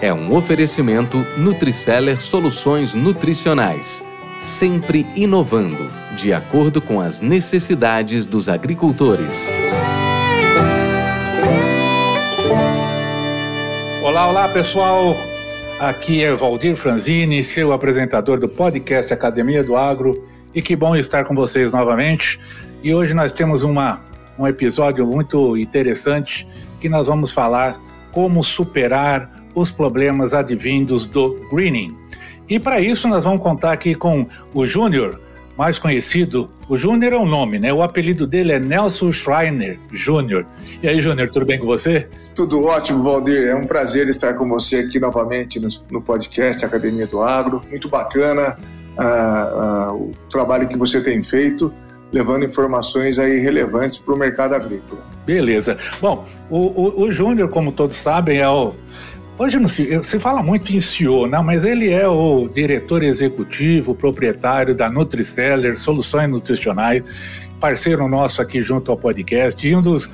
é um oferecimento Nutriceller Soluções Nutricionais, sempre inovando, de acordo com as necessidades dos agricultores. Olá, olá pessoal! Aqui é Valdir Franzini, seu apresentador do podcast Academia do Agro, e que bom estar com vocês novamente. E hoje nós temos uma, um episódio muito interessante que nós vamos falar como superar os problemas advindos do greening. E para isso nós vamos contar aqui com o Júnior, mais conhecido. O Júnior é um nome, né? O apelido dele é Nelson Schreiner Júnior. E aí, Júnior, tudo bem com você? Tudo ótimo, Valdir. É um prazer estar com você aqui novamente no, podcast Academia do Agro. Muito bacana uh, uh, o trabalho que você tem feito levando informações aí relevantes para o mercado agrícola. Beleza. Bom, o, o, o Júnior, como todos sabem, é o. Hoje não se, se fala muito em CEO, não, mas ele é o diretor executivo, proprietário da Nutriceller, Soluções Nutricionais, parceiro nosso aqui junto ao podcast e um dos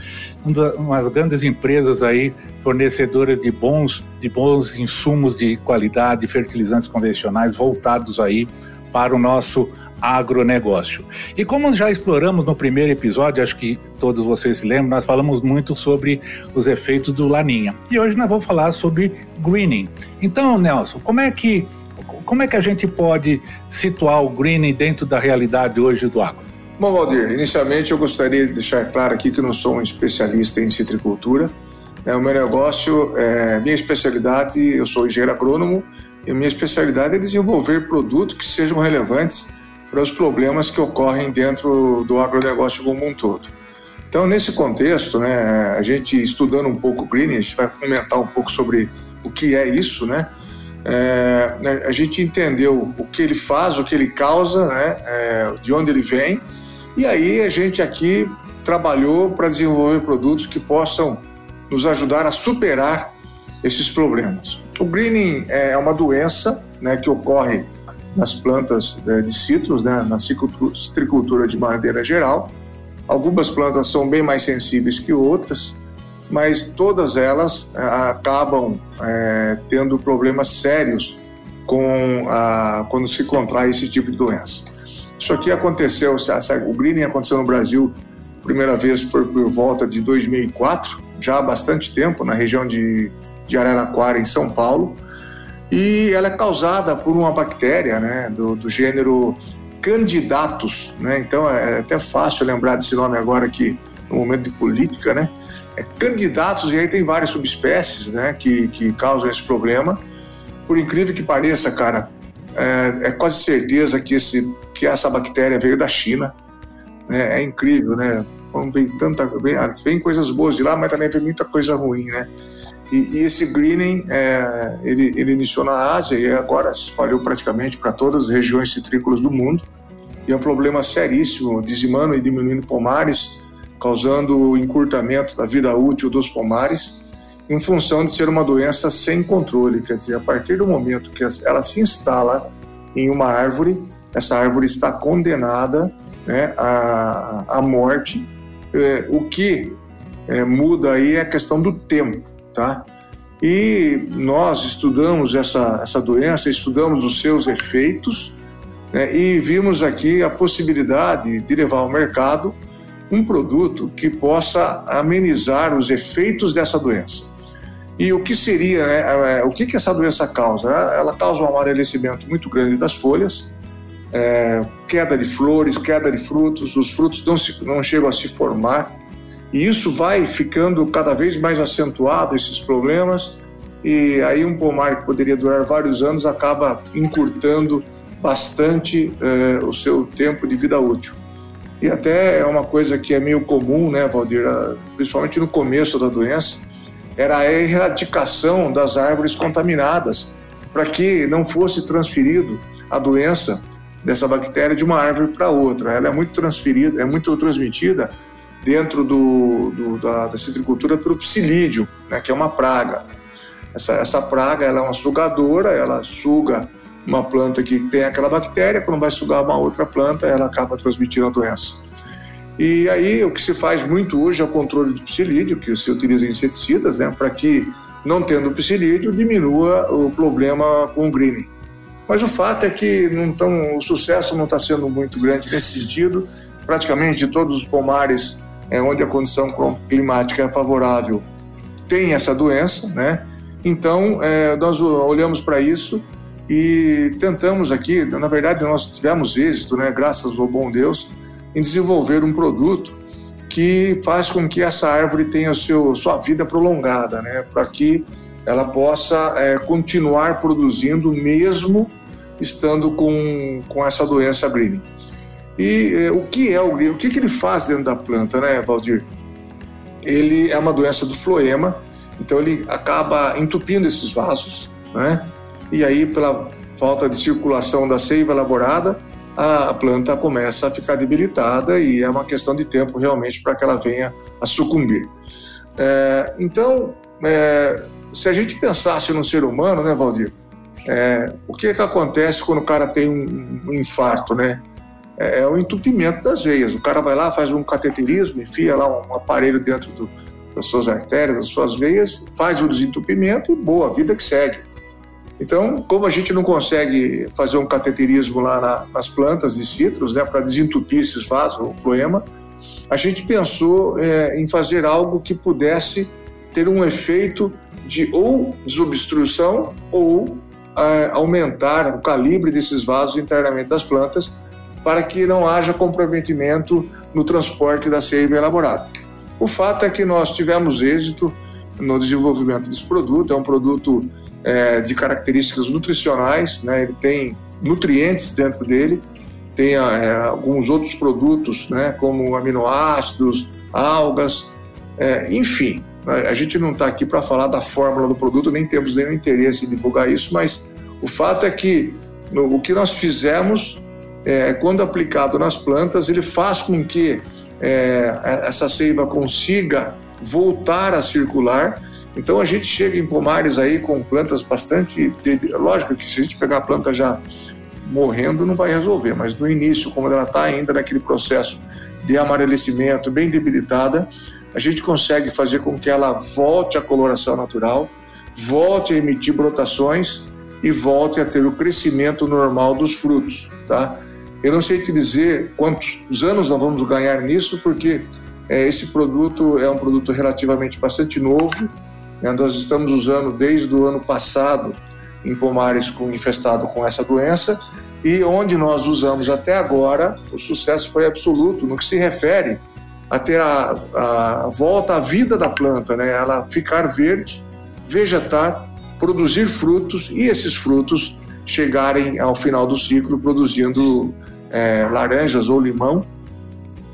um das umas grandes empresas aí fornecedoras de bons de bons insumos de qualidade, fertilizantes convencionais voltados aí para o nosso agronegócio. E como já exploramos no primeiro episódio, acho que todos vocês se lembram, nós falamos muito sobre os efeitos do laninha. E hoje nós vamos falar sobre greening. Então, Nelson, como é que como é que a gente pode situar o greening dentro da realidade hoje do agro? Bom, Valdir, inicialmente eu gostaria de deixar claro aqui que eu não sou um especialista em citricultura. É, o meu negócio, é, minha especialidade, eu sou engenheiro agrônomo, e minha especialidade é desenvolver produtos que sejam relevantes para os problemas que ocorrem dentro do agronegócio como um todo. Então, nesse contexto, né, a gente estudando um pouco o greening, a gente vai comentar um pouco sobre o que é isso, né? É, a gente entendeu o que ele faz, o que ele causa, né, é, de onde ele vem, e aí a gente aqui trabalhou para desenvolver produtos que possam nos ajudar a superar esses problemas. O greening é uma doença né, que ocorre nas plantas eh, de citros, né, na citricultura de maneira geral. Algumas plantas são bem mais sensíveis que outras, mas todas elas eh, acabam é, tendo problemas sérios com a, quando se contrai esse tipo de doença. Isso aqui aconteceu, o greening aconteceu no Brasil primeira vez por, por volta de 2004, já há bastante tempo, na região de, de Araraquara, em São Paulo e ela é causada por uma bactéria né, do, do gênero Candidatus. Né? Então é até fácil lembrar desse nome agora aqui no momento de política. Né? É Candidatus, e aí tem várias subespécies né, que, que causam esse problema. Por incrível que pareça, cara, é, é quase certeza que, esse, que essa bactéria veio da China. Né? É incrível, né? Vem, tanta, vem, vem coisas boas de lá, mas também vem muita coisa ruim, né? E, e esse greening, é, ele, ele iniciou na Ásia e agora se espalhou praticamente para todas as regiões citrícolas do mundo. E é um problema seríssimo, dizimando e diminuindo pomares, causando encurtamento da vida útil dos pomares, em função de ser uma doença sem controle. Quer dizer, a partir do momento que ela se instala em uma árvore, essa árvore está condenada né, à, à morte. É, o que é, muda aí é a questão do tempo tá? E nós estudamos essa, essa doença, estudamos os seus efeitos né, e vimos aqui a possibilidade de levar ao mercado um produto que possa amenizar os efeitos dessa doença. E o que seria, né, é, o que, que essa doença causa? Ela causa um amarelecimento muito grande das folhas, é, queda de flores, queda de frutos, os frutos não, se, não chegam a se formar, e isso vai ficando cada vez mais acentuado, esses problemas, e aí um pomar que poderia durar vários anos acaba encurtando bastante eh, o seu tempo de vida útil. E até é uma coisa que é meio comum, né, Valdir, ah, principalmente no começo da doença, era a erradicação das árvores contaminadas para que não fosse transferido a doença dessa bactéria de uma árvore para outra. Ela é muito transferida, é muito transmitida dentro do, do da, da, citricultura pelo psilídeo, né, que é uma praga. Essa, essa praga ela é uma sugadora, ela suga uma planta que tem aquela bactéria, quando vai sugar uma outra planta, ela acaba transmitindo a doença. E aí o que se faz muito hoje é o controle do psilídeo, que se utiliza inseticidas, né, para que não tendo psilídeo diminua o problema com o greening. Mas o fato é que não tão, o sucesso não está sendo muito grande nesse sentido. Praticamente todos os pomares é, onde a condição climática é favorável tem essa doença, né? Então é, nós olhamos para isso e tentamos aqui, na verdade nós tivemos êxito, né? Graças ao bom Deus, em desenvolver um produto que faz com que essa árvore tenha seu, sua vida prolongada, né? Para que ela possa é, continuar produzindo mesmo estando com, com essa doença green. E é, o que é o green? O que, que ele faz dentro da planta, né, Valdir? Ele é uma doença do floema, então ele acaba entupindo esses vasos, né? E aí, pela falta de circulação da seiva elaborada, a planta começa a ficar debilitada e é uma questão de tempo realmente para que ela venha a sucumbir. É, então, é, se a gente pensasse no ser humano, né, Valdir? É, o que, é que acontece quando o cara tem um, um infarto, né? É, é, o entupimento das veias. O cara vai lá, faz um cateterismo, enfia lá um aparelho dentro do, das suas artérias, das suas veias, faz o desentupimento e boa, vida que segue. Então, como a gente não consegue fazer um cateterismo lá na, nas plantas de citros, né, para desentupir esses vasos, o floema, a gente pensou é, em fazer algo que pudesse ter um efeito de ou desobstrução ou é, aumentar o calibre desses vasos internamente das plantas para que não haja comprometimento no transporte da seiva elaborada. O fato é que nós tivemos êxito no desenvolvimento desse produto, é um produto é, de características nutricionais, né? ele tem nutrientes dentro dele, tem é, alguns outros produtos, né? como aminoácidos, algas, é, enfim. Né? A gente não está aqui para falar da fórmula do produto, nem temos nenhum interesse em divulgar isso, mas o fato é que no, o que nós fizemos, é, quando aplicado nas plantas, ele faz com que é, essa seiva consiga voltar a circular então a gente chega em pomares aí com plantas bastante. Lógico que se a gente pegar a planta já morrendo não vai resolver, mas no início, como ela está ainda naquele processo de amarelecimento, bem debilitada, a gente consegue fazer com que ela volte à coloração natural, volte a emitir brotações e volte a ter o crescimento normal dos frutos, tá? Eu não sei te dizer quantos anos nós vamos ganhar nisso, porque é, esse produto é um produto relativamente bastante novo, né, nós estamos usando desde o ano passado em pomares com, infestado com essa doença e onde nós usamos até agora, o sucesso foi absoluto no que se refere a ter a, a volta à vida da planta, né? ela ficar verde, vegetar, produzir frutos e esses frutos chegarem ao final do ciclo produzindo é, laranjas ou limão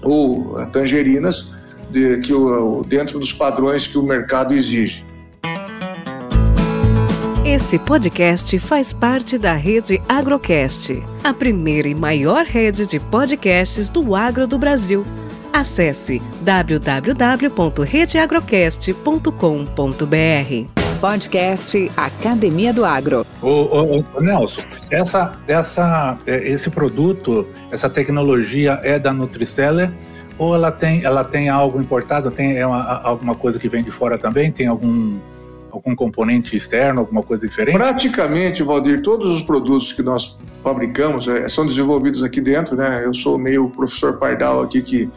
ou tangerinas de, que o, dentro dos padrões que o mercado exige. Esse podcast faz parte da rede Agrocast, a primeira e maior rede de podcasts do agro do Brasil. Acesse www.redeagrocast.com.br. Podcast Academia do Agro. Ô, ô, ô, Nelson, essa, essa, é, esse produto, essa tecnologia é da Nutriceller ou ela tem, ela tem algo importado? Tem é uma, alguma coisa que vem de fora também? Tem algum algum componente externo, alguma coisa diferente? Praticamente, Valdir, todos os produtos que nós fabricamos é, são desenvolvidos aqui dentro, né? Eu sou meio professor pardal aqui que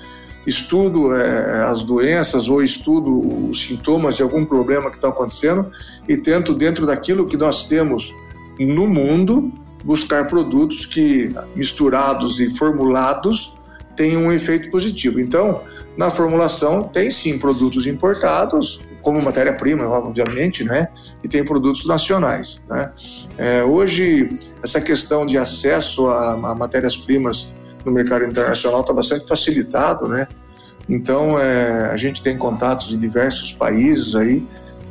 estudo é, as doenças ou estudo os sintomas de algum problema que está acontecendo e tento, dentro daquilo que nós temos no mundo, buscar produtos que, misturados e formulados, tenham um efeito positivo. Então, na formulação, tem sim produtos importados, como matéria-prima, obviamente, né? E tem produtos nacionais, né? É, hoje, essa questão de acesso a, a matérias-primas no mercado internacional está bastante facilitado, né? Então, é, a gente tem contatos de diversos países aí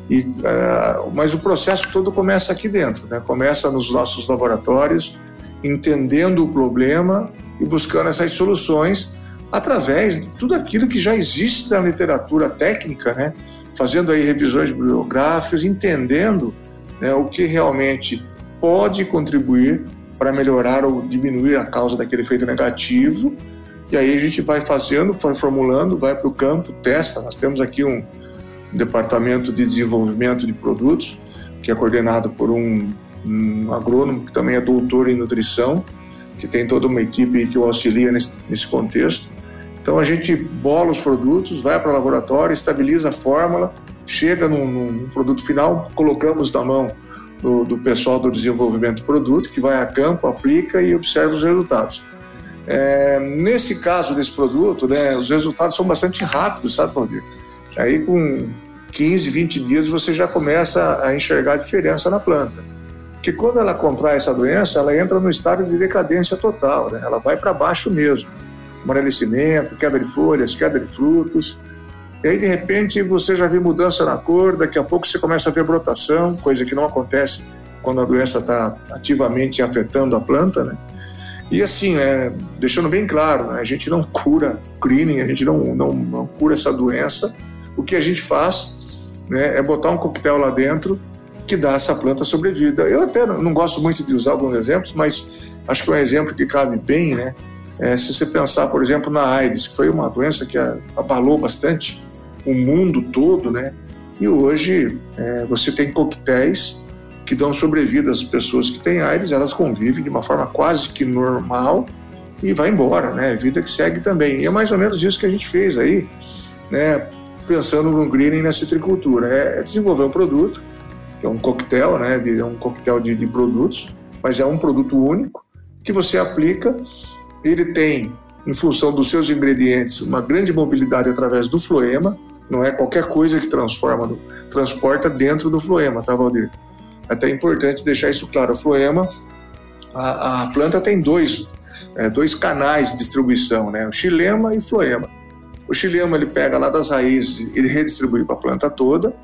E, uh, mas o processo todo começa aqui dentro, né? começa nos nossos laboratórios, entendendo o problema e buscando essas soluções através de tudo aquilo que já existe na literatura técnica, né? fazendo aí revisões bibliográficas, entendendo né, o que realmente pode contribuir para melhorar ou diminuir a causa daquele efeito negativo. E aí a gente vai fazendo, vai formulando, vai para o campo, testa. Nós temos aqui um departamento de desenvolvimento de produtos, que é coordenado por um, um agrônomo que também é doutor em nutrição, que tem toda uma equipe que o auxilia nesse, nesse contexto. Então a gente bola os produtos, vai para o laboratório, estabiliza a fórmula, chega num, num produto final, colocamos na mão do, do, pessoal do desenvolvimento do produto, que vai a campo, aplica e observa os resultados. É, nesse caso desse produto, né, os resultados são bastante rápidos, sabe, Valdir? Aí com 15, 20 dias você já começa a enxergar a diferença na planta. Porque quando ela contrai essa doença, ela entra no estado de decadência total, né? ela vai para baixo mesmo amolecimento, queda de folhas, queda de frutos. E aí, de repente, você já vê mudança na cor, daqui a pouco você começa a ver brotação, coisa que não acontece quando a doença está ativamente afetando a planta, né? E assim, né, deixando bem claro, né, a gente não cura greening, a gente não, não, não cura essa doença. O que a gente faz né, é botar um coquetel lá dentro que dá essa planta sobrevida. Eu até não gosto muito de usar alguns exemplos, mas acho que é um exemplo que cabe bem, né? É, se você pensar, por exemplo, na AIDS, que foi uma doença que abalou bastante o mundo todo, né? E hoje é, você tem coquetéis que dão sobrevida às pessoas que têm AIDS, elas convivem de uma forma quase que normal e vai embora, né? Vida que segue também. E é mais ou menos isso que a gente fez aí, né? Pensando no greening na citricultura, é, é desenvolver um produto que é um coquetel, né? É um coquetel de, de produtos, mas é um produto único que você aplica ele tem, em função dos seus ingredientes, uma grande mobilidade através do floema, não é qualquer coisa que transforma, transporta dentro do floema, tá, Valdir? É até importante deixar isso claro. O floema, a, a planta tem dois, é, dois canais de distribuição, né? O xilema e o floema. O xilema ele pega lá das raízes e redistribui para a planta toda.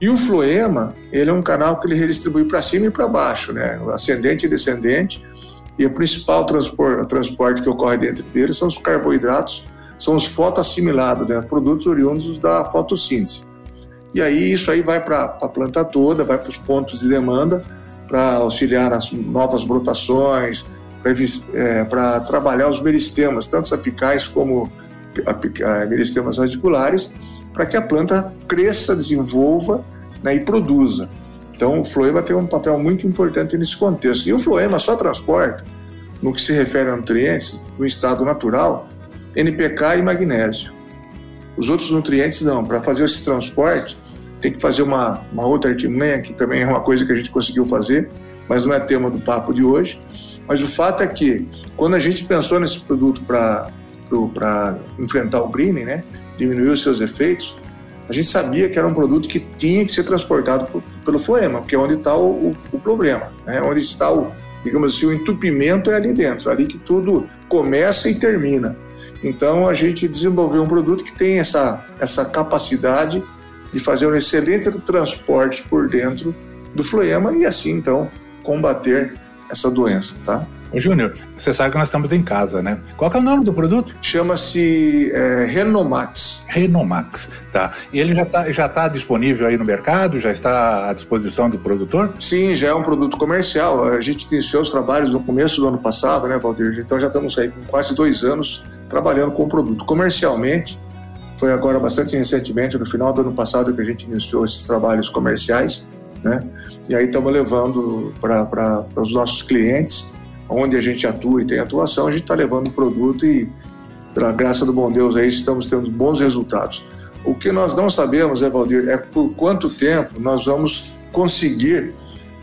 E o floema, ele é um canal que ele redistribui para cima e para baixo, né? Ascendente e descendente e o principal transporte, transporte que ocorre dentro dele são os carboidratos, são os fotoassimilados, né, produtos oriundos da fotossíntese. E aí isso aí vai para a planta toda, vai para os pontos de demanda, para auxiliar nas novas brotações, para é, trabalhar os meristemas, tanto os apicais como é, meristemas radiculares, para que a planta cresça, desenvolva né, e produza. Então, o floema tem um papel muito importante nesse contexto. E o floema só transporta, no que se refere a nutrientes, no estado natural, NPK e magnésio. Os outros nutrientes não. Para fazer esse transporte, tem que fazer uma, uma outra artimanha, que também é uma coisa que a gente conseguiu fazer, mas não é tema do papo de hoje. Mas o fato é que, quando a gente pensou nesse produto para enfrentar o greening, né, diminuir os seus efeitos, a gente sabia que era um produto que tinha que ser transportado por, pelo floema, porque é onde está o, o, o, problema, né? onde está o, digamos assim, o entupimento é ali dentro, ali que tudo começa e termina. Então a gente desenvolveu um produto que tem essa, essa capacidade de fazer um excelente transporte por dentro do floema e assim então combater essa doença, tá? Ô Júnior, você sabe que nós estamos em casa, né? Qual é o nome do produto? Chama-se é, Renomax. Renomax, tá. E ele já está já tá disponível aí no mercado? Já está à disposição do produtor? Sim, já é um produto comercial. A gente iniciou os trabalhos no começo do ano passado, né, Valdir? Então já estamos aí com quase dois anos trabalhando com o produto. Comercialmente, foi agora bastante recentemente, no final do ano passado, que a gente iniciou esses trabalhos comerciais, né? E aí estamos levando para os nossos clientes onde a gente atua e tem atuação, a gente está levando o produto e, pela graça do bom Deus, aí estamos tendo bons resultados. O que nós não sabemos, Evaldir, é por quanto tempo nós vamos conseguir,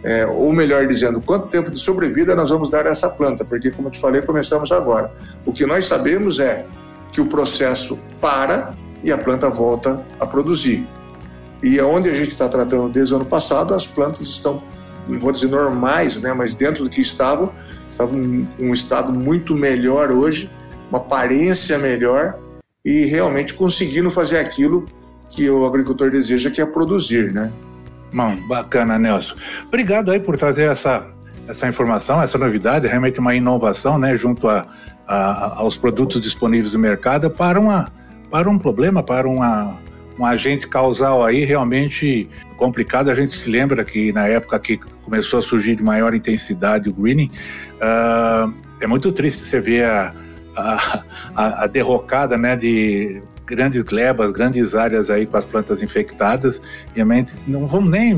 é, ou melhor dizendo, quanto tempo de sobrevida nós vamos dar a essa planta, porque, como eu te falei, começamos agora. O que nós sabemos é que o processo para e a planta volta a produzir. E é onde a gente está tratando desde o ano passado, as plantas estão, não vou dizer normais, né, mas dentro do que estavam, estava em um estado muito melhor hoje, uma aparência melhor e realmente conseguindo fazer aquilo que o agricultor deseja, que é produzir, né? Bom, bacana, Nelson. Obrigado aí por trazer essa, essa informação, essa novidade, realmente uma inovação, né, junto a, a, aos produtos disponíveis no mercado para, uma, para um problema, para uma, um agente causal aí realmente complicado. A gente se lembra que na época que começou a surgir de maior intensidade o greening, uh, é muito triste você ver a, a, a, derrocada né, de grandes glebas, grandes áreas aí com as plantas infectadas, e não vamos nem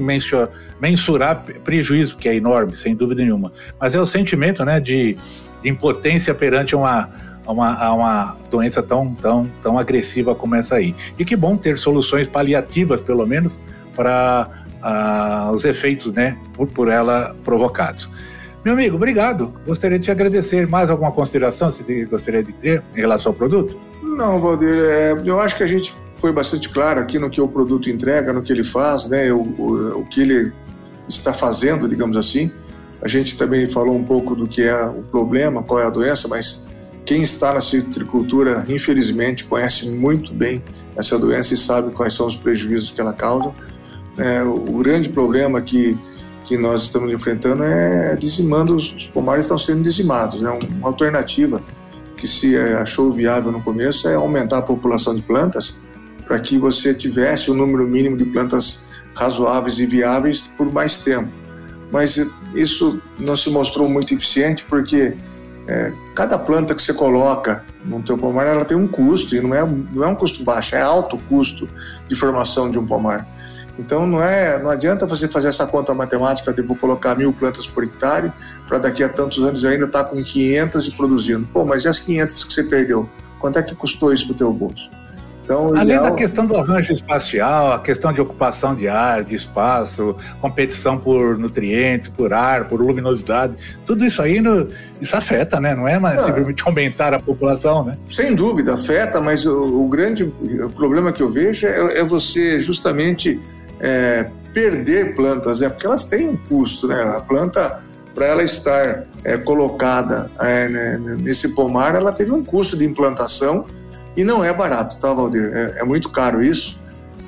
mensurar prejuízo, que é enorme, sem dúvida nenhuma, mas é o sentimento né, de, de impotência perante uma, uma, uma doença tão, tão, tão agressiva como essa aí. E que bom ter soluções paliativas, pelo menos, para uh, os efeitos né, por, por ela provocados. Meu amigo, obrigado. Gostaria de te agradecer. Mais alguma consideração você gostaria de ter em relação ao produto? Não, Valdir, é, eu acho que a gente foi bastante claro aqui no que o produto entrega, no que ele faz, né, o, o, o que ele está fazendo, digamos assim. A gente também falou um pouco do que é o problema, qual é a doença, mas quem está na citricultura, infelizmente, conhece muito bem essa doença e sabe quais são os prejuízos que ela causa. É, o grande problema que que nós estamos enfrentando é dizimando, os pomares estão sendo dizimados. Né? Uma alternativa que se achou viável no começo é aumentar a população de plantas para que você tivesse o um número mínimo de plantas razoáveis e viáveis por mais tempo. Mas isso não se mostrou muito eficiente porque é, cada planta que você coloca no teu pomar ela tem um custo e não é, não é um custo baixo, é alto o custo de formação de um pomar. Então não é, não adianta você fazer essa conta matemática de vou colocar mil plantas por hectare para daqui a tantos anos eu ainda estar tá com 500 e produzindo. Pô, mas e as 500 que você perdeu? Quanto é que custou isso para o teu bolso? Então, Além ideal... da questão do arranjo espacial, a questão de ocupação de ar, de espaço, competição por nutrientes, por ar, por luminosidade, tudo isso aí no, isso afeta, né? Não é mais ah, simplesmente aumentar a população, né? Sem dúvida, afeta, mas o, o grande problema que eu vejo é, é você justamente é, perder plantas, né? porque elas têm um custo, né? A planta, para ela estar é, colocada é, né, nesse pomar, ela teve um custo de implantação e não é barato, tá, Valdir? É, é muito caro isso.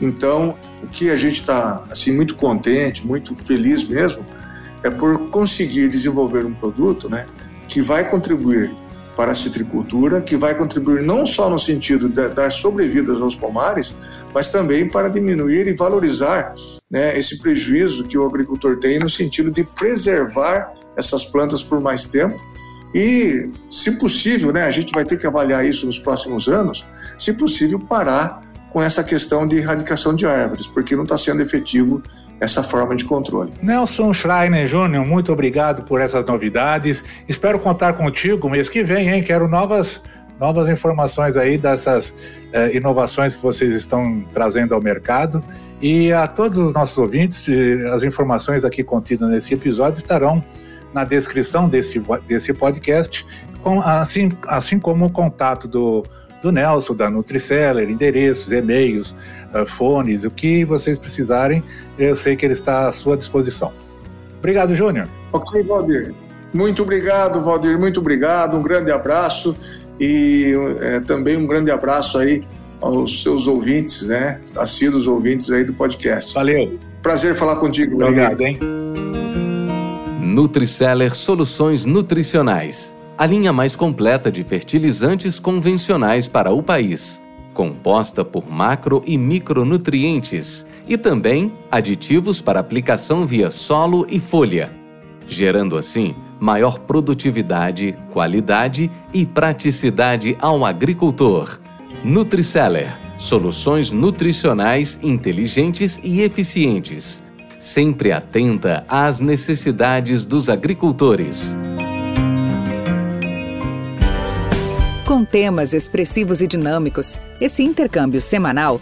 Então, o que a gente está assim muito contente, muito feliz mesmo, é por conseguir desenvolver um produto, né, que vai contribuir para a citricultura, que vai contribuir não só no sentido de dar sobrevidas aos pomares, mas também para diminuir e valorizar né, esse prejuízo que o agricultor tem no sentido de preservar essas plantas por mais tempo e, se possível, né, a gente vai ter que avaliar isso nos próximos anos, se possível, parar com essa questão de erradicação de árvores, porque não está sendo efetivo essa forma de controle. Nelson Schreiner Júnior, muito obrigado por essas novidades. Espero contar contigo mês que vem, hein? Quero novas novas informações aí dessas eh, inovações que vocês estão trazendo ao mercado. E a todos os nossos ouvintes, eh, as informações aqui contidas nesse episódio estarão na descrição desse, desse podcast, com, assim, assim como o contato do, do Nelson, da Nutriceller, endereços, e-mails, uh, fones, o que vocês precisarem, eu sei que ele está à sua disposição. Obrigado, Júnior. Ok, Valdir. Muito obrigado, Valdir, muito obrigado, um grande abraço e é, também um grande abraço aí aos seus ouvintes, né, assíduos ouvintes aí do podcast. Valeu. Prazer falar contigo. Obrigado, hein. Nutriceller Soluções Nutricionais a linha mais completa de fertilizantes convencionais para o país, composta por macro e micronutrientes e também aditivos para aplicação via solo e folha, gerando assim maior produtividade, qualidade e praticidade ao agricultor. Nutriceller soluções nutricionais inteligentes e eficientes, sempre atenta às necessidades dos agricultores. Com temas expressivos e dinâmicos, esse intercâmbio semanal